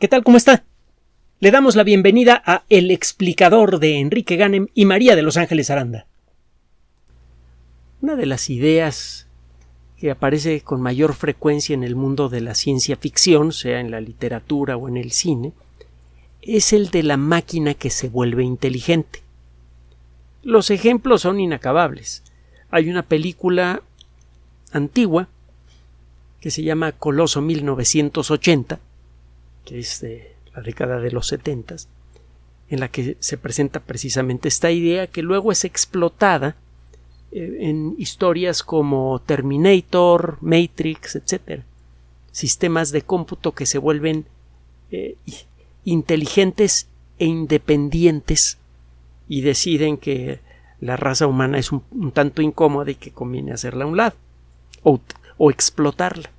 ¿Qué tal? ¿Cómo está? Le damos la bienvenida a El explicador de Enrique Ganem y María de Los Ángeles Aranda. Una de las ideas que aparece con mayor frecuencia en el mundo de la ciencia ficción, sea en la literatura o en el cine, es el de la máquina que se vuelve inteligente. Los ejemplos son inacabables. Hay una película antigua que se llama Coloso 1980, que es de la década de los setentas, en la que se presenta precisamente esta idea que luego es explotada eh, en historias como Terminator, Matrix, etc. Sistemas de cómputo que se vuelven eh, inteligentes e independientes y deciden que la raza humana es un, tanto incómoda y que conviene hacerla a un lado o explotarla.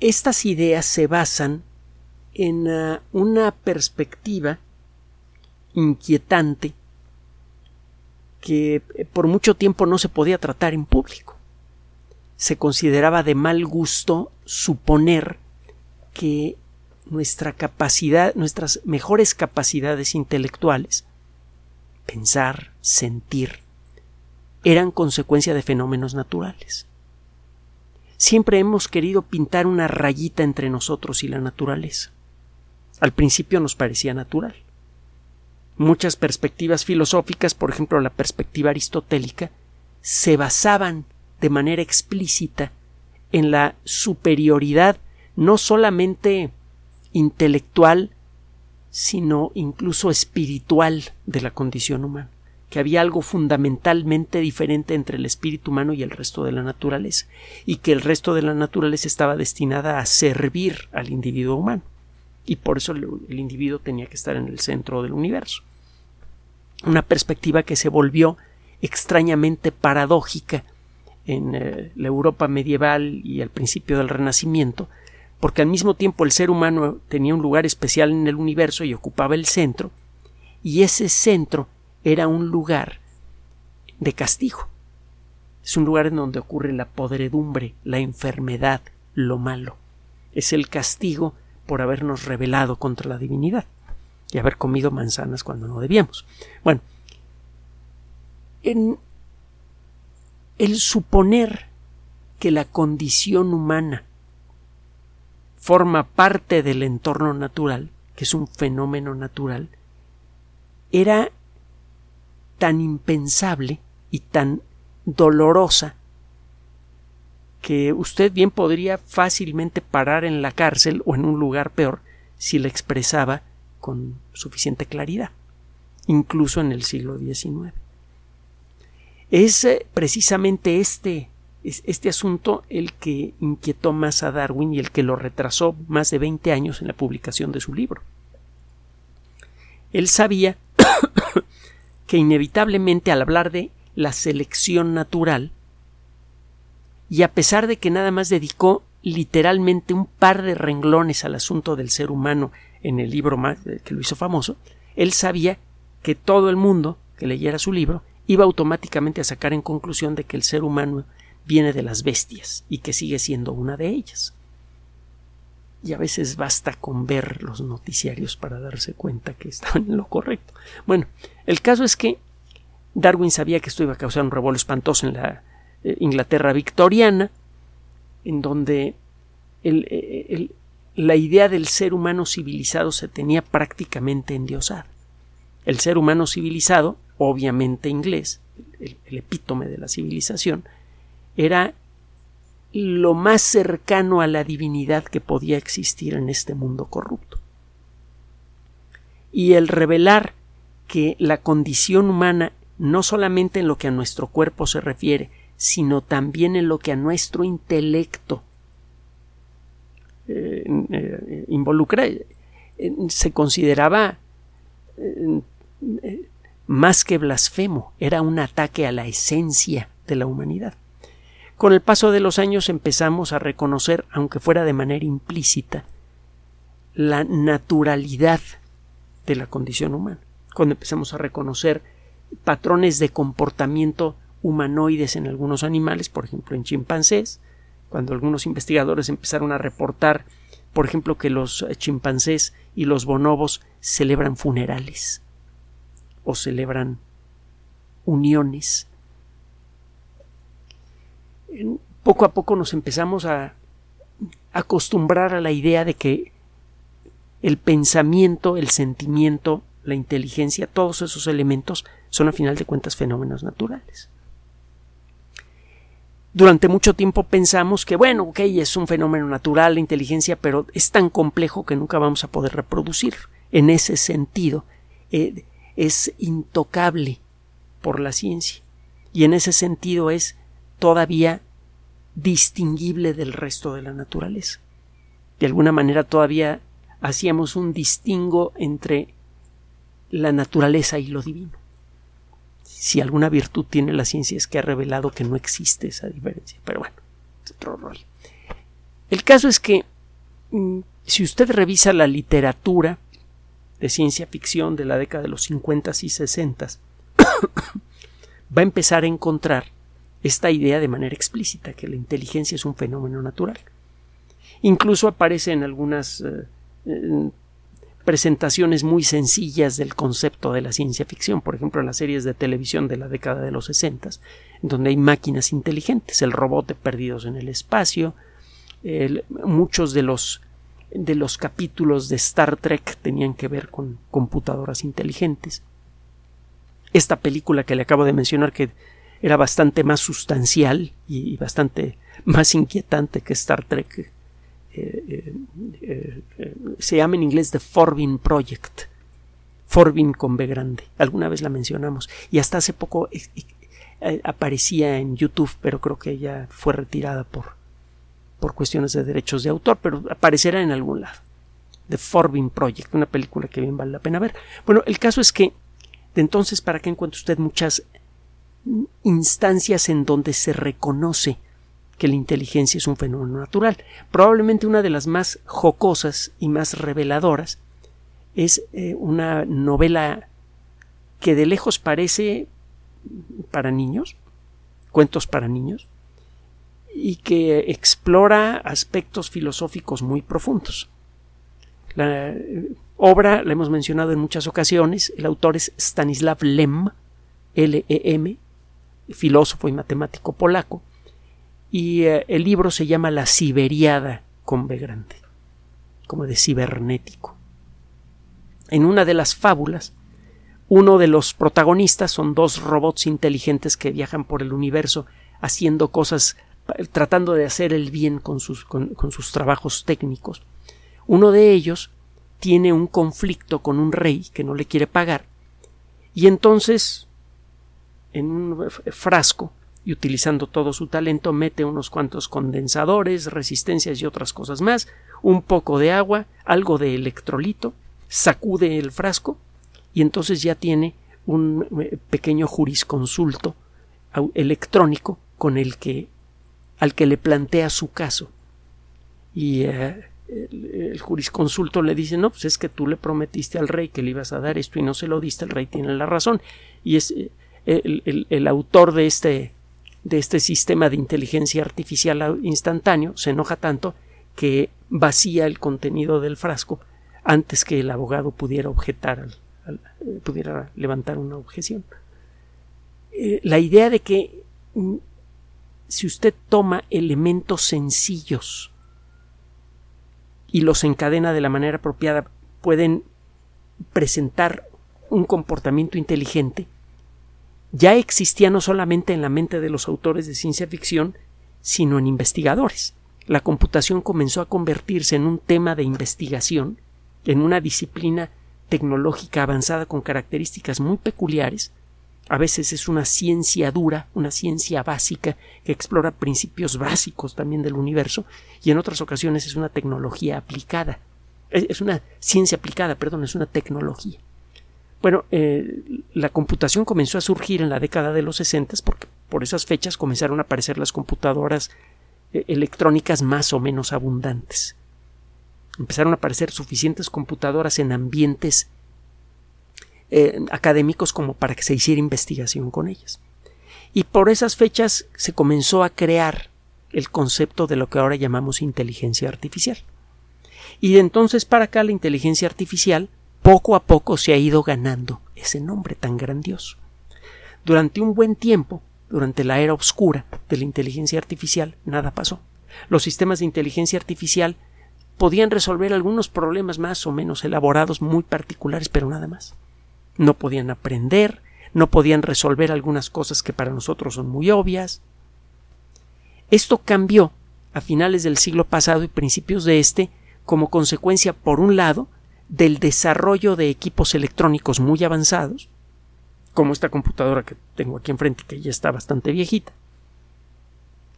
Estas ideas se basan en ah, una perspectiva inquietante que eh, por mucho tiempo no se podía tratar en público. Se consideraba de mal gusto suponer que nuestra capacidad, nuestras mejores capacidades intelectuales, pensar, sentir, eran consecuencia de fenómenos naturales. Siempre hemos querido pintar una rayita entre nosotros y la naturaleza. Al principio nos parecía natural. Muchas perspectivas filosóficas, por ejemplo la perspectiva aristotélica, se basaban de manera explícita en la superioridad no solamente intelectual, sino incluso espiritual de la condición humana que había algo fundamentalmente diferente entre el espíritu humano y el resto de la naturaleza, y que el resto de la naturaleza estaba destinada a servir al individuo humano, y por eso el, individuo tenía que estar en el centro del universo. Una perspectiva que se volvió extrañamente paradójica en eh, la Europa medieval y al principio del Renacimiento, porque al mismo tiempo el ser humano tenía un lugar especial en el universo y ocupaba el centro, y ese centro era un lugar de castigo. Es un lugar en donde ocurre la podredumbre, la enfermedad, lo malo. Es el castigo por habernos rebelado contra la divinidad y haber comido manzanas cuando no debíamos. Bueno, en el suponer que la condición humana forma parte del entorno natural, que es un fenómeno natural, era tan impensable y tan dolorosa que usted bien podría fácilmente parar en la cárcel o en un lugar peor si la expresaba con suficiente claridad, incluso en el siglo XIX. Es eh, precisamente este, este asunto el que inquietó más a Darwin y el que lo retrasó más de 20 años en la publicación de su libro. Él sabía que inevitablemente al hablar de la selección natural, y a pesar de que nada más dedicó literalmente un par de renglones al asunto del ser humano en el libro más, eh, que lo hizo famoso, él sabía que todo el mundo que leyera su libro iba automáticamente a sacar en conclusión de que el ser humano viene de las bestias y que sigue siendo una de ellas. Y a veces basta con ver los noticiarios para darse cuenta que estaban en lo correcto. Bueno, el caso es que Darwin sabía que esto iba a causar un revuelo espantoso en la eh, Inglaterra victoriana, en donde eh, la idea del ser humano civilizado se tenía prácticamente endiosada. El ser humano civilizado, obviamente inglés, el epítome de la civilización, era lo más cercano a la divinidad que podía existir en este mundo corrupto. Y el revelar que la condición humana, no solamente en lo que a nuestro cuerpo se refiere, sino también en lo que a nuestro intelecto eh, eh, involucra, eh, se consideraba más que blasfemo, era un ataque a la esencia de la humanidad. Con el paso de los años empezamos a reconocer, aunque fuera de manera implícita, la naturalidad de la condición humana. Cuando empezamos a reconocer patrones de comportamiento humanoides en algunos animales, por ejemplo en chimpancés, cuando algunos investigadores empezaron a reportar por ejemplo, que los chimpancés y los bonobos celebran funerales o celebran uniones. Poco a poco nos empezamos a acostumbrar a la idea de que el pensamiento, el sentimiento, la inteligencia, todos esos elementos son a final de cuentas fenómenos naturales. Durante mucho tiempo pensamos que, bueno, ok, es un fenómeno natural la inteligencia, pero es tan complejo que nunca vamos a poder reproducir. En ese sentido, eh, es intocable por la ciencia. Y en ese sentido es todavía distinguible del resto de la naturaleza. De alguna manera todavía hacíamos un distingo entre la naturaleza y lo divino. Si alguna virtud tiene la ciencia es que ha revelado que no existe esa diferencia. Pero bueno, es otro rollo. El caso es que mm, si usted revisa la literatura de ciencia ficción de la década de los 50 y 60, va a empezar a encontrar esta idea de manera explícita, que la inteligencia es un fenómeno natural. Incluso aparece en algunas eh, presentaciones muy sencillas del concepto de la ciencia ficción, por ejemplo en las series de televisión de la década de los 60, donde hay máquinas inteligentes, el robot de perdidos en el espacio, muchos de los de los capítulos de Star Trek tenían que ver con computadoras inteligentes. Esta película que le acabo de mencionar que era bastante más sustancial y bastante más inquietante que Star Trek eh, eh, eh, se llama en inglés The Forbin Project. Forbin con B grande. Alguna vez la mencionamos. Y hasta hace poco aparecía en YouTube, pero creo que ella fue retirada por, por cuestiones de derechos de autor, pero aparecerá en algún lado. The Forbin Project, una película que bien vale la pena ver. Bueno, el caso es que de entonces para qué encuentra usted muchas instancias en donde se reconoce que la inteligencia es un fenómeno natural. Probablemente una de las más jocosas y más reveladoras es eh, una novela que de lejos parece para niños, cuentos para niños, y que explora aspectos filosóficos muy profundos. La eh, obra la hemos mencionado en muchas ocasiones, el autor es Stanislav Lem, L-E-M, filósofo y matemático polaco, y eh, el libro se llama La Siberiada con B grande, como de cibernético. En una de las fábulas, uno de los protagonistas son dos robots inteligentes que viajan por el universo haciendo cosas, tratando de hacer el bien con sus, con sus trabajos técnicos. Uno de ellos tiene un conflicto con un rey que no le quiere pagar y entonces en un frasco y utilizando todo su talento mete unos cuantos condensadores, resistencias y otras cosas más, un poco de agua, algo de electrolito, sacude el frasco y entonces ya tiene un eh, pequeño jurisconsulto electrónico con el que al que le plantea su caso. Y eh, el, jurisconsulto le dice no pues es que tú le prometiste al rey que le ibas a dar esto y no se lo diste el rey tiene la razón y es eh, el autor de este de este sistema de inteligencia artificial instantáneo se enoja tanto que vacía el contenido del frasco antes que el abogado pudiera objetar, eh, pudiera levantar una objeción. Eh, la idea de que mm, si usted toma elementos sencillos y los encadena de la manera apropiada, pueden presentar un comportamiento inteligente, ya existía no solamente en la mente de los autores de ciencia ficción, sino en investigadores. La computación comenzó a convertirse en un tema de investigación, en una disciplina tecnológica avanzada con características muy peculiares. A veces es una ciencia dura, una ciencia básica que explora principios básicos también del universo, y en otras ocasiones es una tecnología aplicada. Es una ciencia aplicada, perdón, es una tecnología. Bueno, eh, la computación comenzó a surgir en la década de los 60 porque por esas fechas comenzaron a aparecer las computadoras eh, electrónicas más o menos abundantes. Empezaron a aparecer suficientes computadoras en ambientes eh, académicos como para que se hiciera investigación con ellas. Y por esas fechas se comenzó a crear el concepto de lo que ahora llamamos inteligencia artificial. Y de entonces para acá la inteligencia artificial poco a poco se ha ido ganando ese nombre tan grandioso. Durante un buen tiempo, durante la era oscura de la inteligencia artificial, nada pasó. Los sistemas de inteligencia artificial podían resolver algunos problemas más o menos elaborados, muy particulares, pero nada más. No podían aprender, no podían resolver algunas cosas que para nosotros son muy obvias. Esto cambió a finales del siglo pasado y principios de este como consecuencia, por un lado, del desarrollo de equipos electrónicos muy avanzados, como esta computadora que tengo aquí enfrente, que ya está bastante viejita,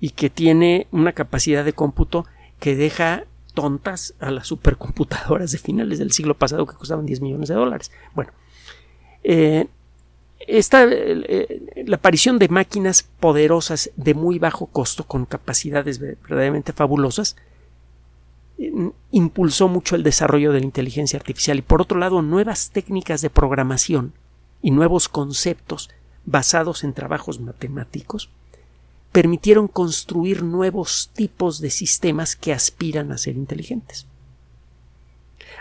y que tiene una capacidad de cómputo que deja tontas a las supercomputadoras de finales del siglo pasado que costaban 10 millones de dólares. Bueno, eh, esta, eh, la aparición de máquinas poderosas de muy bajo costo con capacidades verdaderamente fabulosas impulsó mucho el desarrollo de la inteligencia artificial y por otro lado nuevas técnicas de programación y nuevos conceptos basados en trabajos matemáticos permitieron construir nuevos tipos de sistemas que aspiran a ser inteligentes.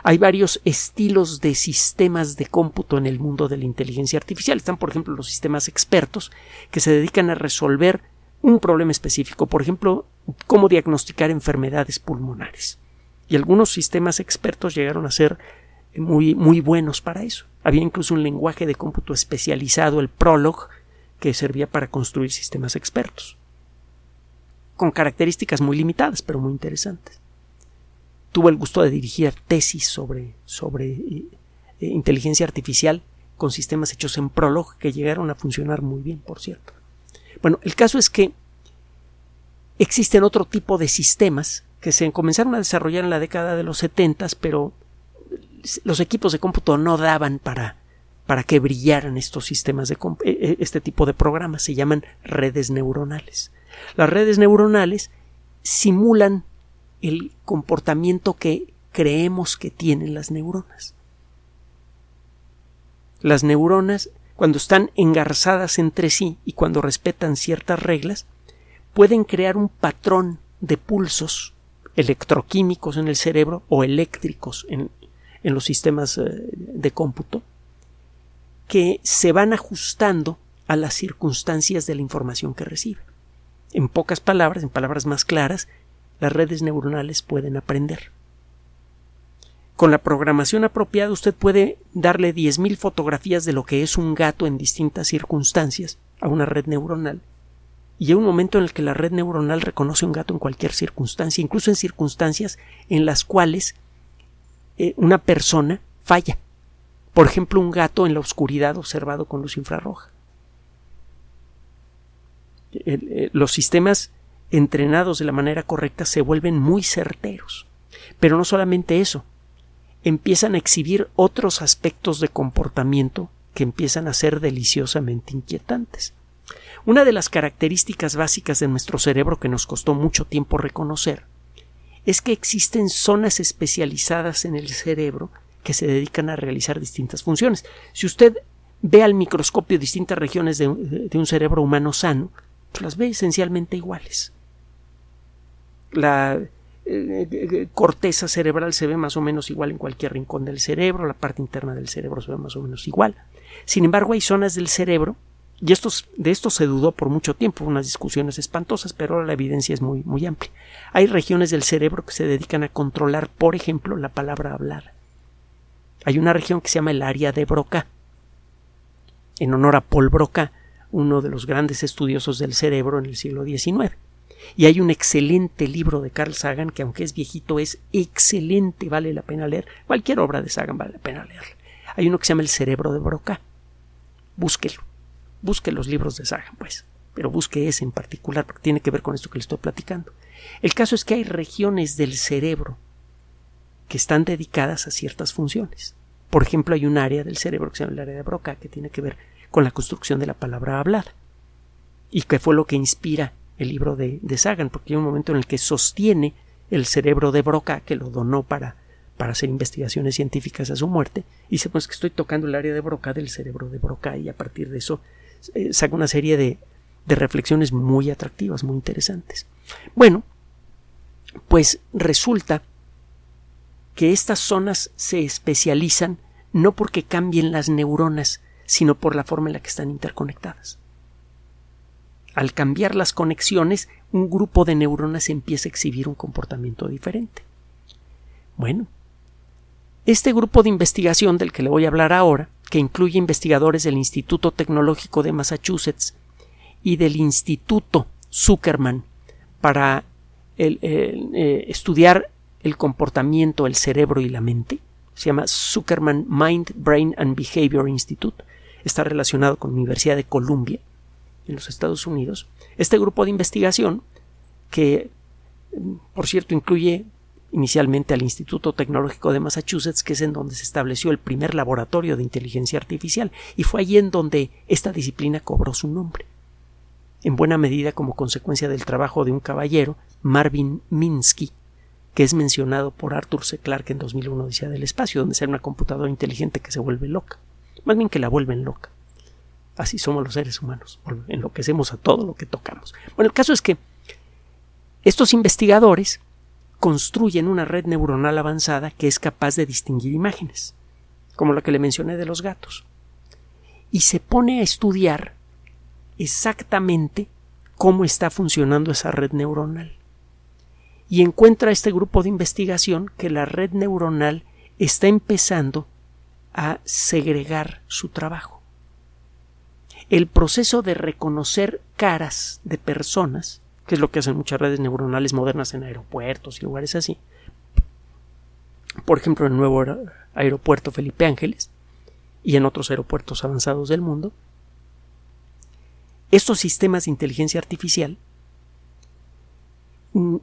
Hay varios estilos de sistemas de cómputo en el mundo de la inteligencia artificial. Están, por ejemplo, los sistemas expertos que se dedican a resolver un problema específico, por ejemplo, cómo diagnosticar enfermedades pulmonares. Y algunos sistemas expertos llegaron a ser muy, muy buenos para eso. Había incluso un lenguaje de cómputo especializado, el Prolog, que servía para construir sistemas expertos con características muy limitadas, pero muy interesantes. Tuvo el gusto de dirigir tesis sobre, sobre eh, inteligencia artificial con sistemas hechos en Prolog que llegaron a funcionar muy bien, por cierto. Bueno, el caso es que existen otro tipo de sistemas que se comenzaron a desarrollar en la década de los 70, pero los equipos de cómputo no daban para, para que brillaran estos sistemas de eh, este tipo de programas. Se llaman redes neuronales. Las redes neuronales simulan el comportamiento que creemos que tienen las neuronas. Las neuronas, cuando están engarzadas entre sí y cuando respetan ciertas reglas, pueden crear un patrón de pulsos electroquímicos en el cerebro o eléctricos en, en los sistemas eh, de cómputo que se van ajustando a las circunstancias de la información que reciben. En pocas palabras, en palabras más claras, las redes neuronales pueden aprender. Con la programación apropiada usted puede darle 10.000 fotografías de lo que es un gato en distintas circunstancias a una red neuronal y hay un momento en el que la red neuronal reconoce un gato en cualquier circunstancia, incluso en circunstancias en las cuales eh, una persona falla. Por ejemplo, un gato en la oscuridad observado con luz infrarroja. Eh, los sistemas entrenados de la manera correcta se vuelven muy certeros. Pero no solamente eso, empiezan a exhibir otros aspectos de comportamiento que empiezan a ser deliciosamente inquietantes. Una de las características básicas de nuestro cerebro que nos costó mucho tiempo reconocer es que existen zonas especializadas en el cerebro que se dedican a realizar distintas funciones. Si usted ve al microscopio distintas regiones de, un cerebro humano sano, las ve esencialmente iguales. La eh, eh, corteza cerebral se ve más o menos igual en cualquier rincón del cerebro, la parte interna del cerebro se ve más o menos igual. Sin embargo, hay zonas del cerebro, y de esto se dudó por mucho tiempo, unas discusiones espantosas, pero la evidencia es muy, muy amplia. Hay regiones del cerebro que se dedican a controlar, por ejemplo, la palabra hablada. Hay una región que se llama el área de Broca, en honor a Paul Broca, uno de los grandes estudiosos del cerebro en el siglo XIX. Y hay un excelente libro de Carl Sagan que aunque es viejito es excelente, vale la pena leer. Cualquier obra de Sagan vale la pena leer. Hay uno que se llama El cerebro de Broca. Búsquelo. Busque los libros de Sagan, pues. Pero busque ese en particular porque tiene que ver con esto que le estoy platicando. El caso es que hay regiones del cerebro que están dedicadas a ciertas funciones. Por ejemplo, hay un área del cerebro que se llama el área de Broca que tiene que ver con la construcción de la palabra hablada. Y que fue lo que inspira el libro de, Sagan, porque hay un momento en el que sostiene el cerebro de Broca, que lo donó para, para hacer investigaciones científicas a su muerte, y dice pues que estoy tocando el área de Broca del cerebro de Broca, y a partir de eso eh, saca una serie de, de reflexiones muy atractivas, muy interesantes. Bueno, pues resulta que estas zonas se especializan no porque cambien las neuronas, sino por la forma en la que están interconectadas. Al cambiar las conexiones, un grupo de neuronas empieza a exhibir un comportamiento diferente. Bueno, este grupo de investigación del que le voy a hablar ahora, que incluye investigadores del Instituto Tecnológico de Massachusetts y del Instituto Zuckerman para eh, estudiar el comportamiento, el cerebro y la mente, se llama Zuckerman Mind, Brain and Behavior Institute, está relacionado con la Universidad de Columbia en los Estados Unidos. Este grupo de investigación, que por cierto incluye inicialmente al Instituto Tecnológico de Massachusetts, que es en donde se estableció el primer laboratorio de inteligencia artificial, y fue allí en donde esta disciplina cobró su nombre. En buena medida como consecuencia del trabajo de un caballero, Marvin Minsky, que es mencionado por Arthur C. Clarke en 2001 Odisea del Espacio, donde sea una computadora inteligente que se vuelve loca. Más bien que la vuelven loca. Así somos los seres humanos. Enloquecemos a todo lo que tocamos. Bueno, el caso es que estos investigadores construyen una red neuronal avanzada que es capaz de distinguir imágenes, como la que le mencioné de los gatos. Y se pone a estudiar exactamente cómo está funcionando esa red neuronal. Y encuentra este grupo de investigación que la red neuronal está empezando a segregar su trabajo el proceso de reconocer caras de personas, que es lo que hacen muchas redes neuronales modernas en aeropuertos y lugares así. Por ejemplo, en el nuevo aeropuerto Felipe Ángeles y en otros aeropuertos avanzados del mundo. Estos sistemas de inteligencia artificial mm,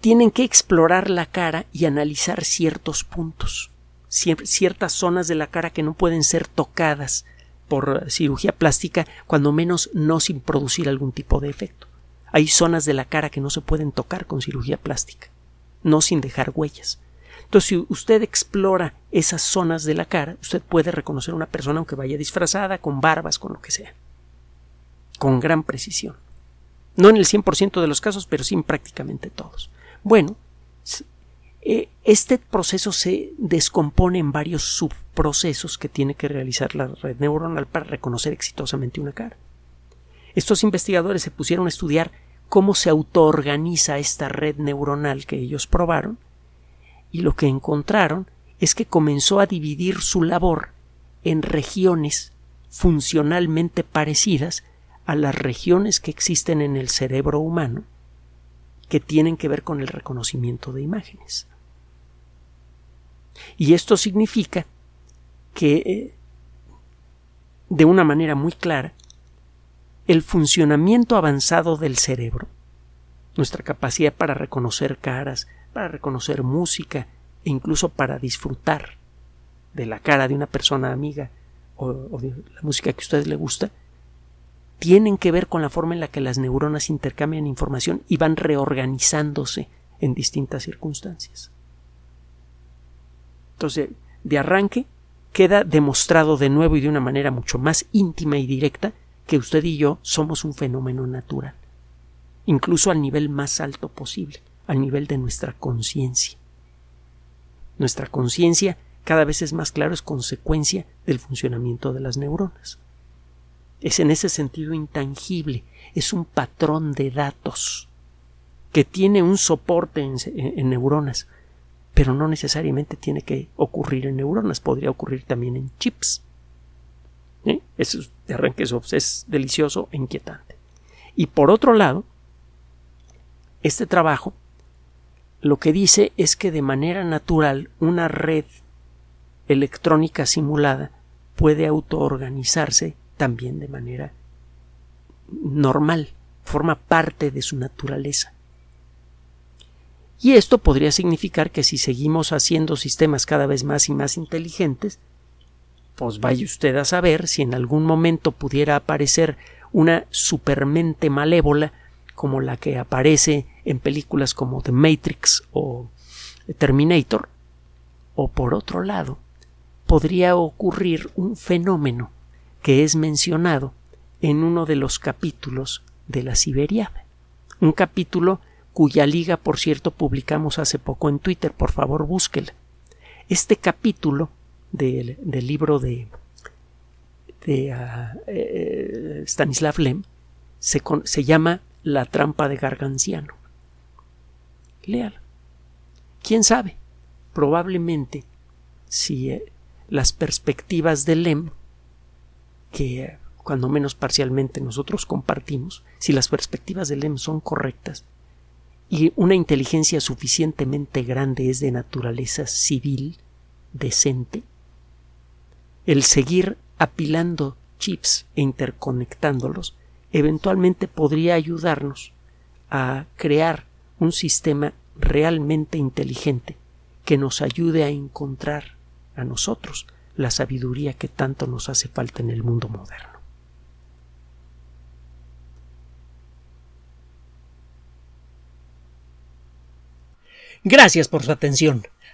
tienen que explorar la cara y analizar ciertos puntos, ciertas zonas de la cara que no pueden ser tocadas por cirugía plástica, cuando menos no sin producir algún tipo de efecto. Hay zonas de la cara que no se pueden tocar con cirugía plástica, no sin dejar huellas. Entonces, si usted explora esas zonas de la cara, usted puede reconocer a una persona aunque vaya disfrazada, con barbas, con lo que sea. Con gran precisión. No en el 100% de los casos, pero sí en prácticamente todos. Bueno, eh, este proceso se descompone en varios subprocesos que tiene que realizar la red neuronal para reconocer exitosamente una cara. Estos investigadores se pusieron a estudiar cómo se autoorganiza esta red neuronal que ellos probaron y lo que encontraron es que comenzó a dividir su labor en regiones funcionalmente parecidas a las regiones que existen en el cerebro humano que tienen que ver con el reconocimiento de imágenes. Y esto significa que, eh, de una manera muy clara, el funcionamiento avanzado del cerebro, nuestra capacidad para reconocer caras, para reconocer música e incluso para disfrutar de la cara de una persona amiga o, de la música que a usted le gusta, tienen que ver con la forma en la que las neuronas intercambian información y van reorganizándose en distintas circunstancias. Entonces, de arranque, queda demostrado de nuevo y de una manera mucho más íntima y directa que usted y yo somos un fenómeno natural, incluso al nivel más alto posible, al nivel de nuestra conciencia. Nuestra conciencia cada vez es más claro es consecuencia del funcionamiento de las neuronas. Es en ese sentido intangible, es un patrón de datos que tiene un soporte en, en neuronas, pero no necesariamente tiene que ocurrir en neuronas, podría ocurrir también en chips. Eso de arranque es delicioso e inquietante. Y por otro lado, este trabajo lo que dice es que de manera natural una red electrónica simulada puede autoorganizarse también de manera normal, forma parte de su naturaleza. Y esto podría significar que si seguimos haciendo sistemas cada vez más y más inteligentes, pues vaya usted a saber si en algún momento pudiera aparecer una supermente malévola como la que aparece en películas como The Matrix o Terminator, o por otro lado, podría ocurrir un fenómeno que es mencionado en uno de los capítulos de la Siberiada, un capítulo cuya liga, por cierto, publicamos hace poco en Twitter. Por favor, búsquela. Este capítulo del, libro de, de ah, eh, Stanislav Lem se, se, llama La trampa de Garganciano. Léalo. ¿Quién sabe? Probablemente si eh, las perspectivas de Lem, que eh, cuando menos parcialmente nosotros compartimos, si las perspectivas de Lem son correctas, y una inteligencia suficientemente grande es de naturaleza civil, decente, el seguir apilando chips e interconectándolos eventualmente podría ayudarnos a crear un sistema realmente inteligente que nos ayude a encontrar a nosotros la sabiduría que tanto nos hace falta en el mundo moderno. Gracias por su atención.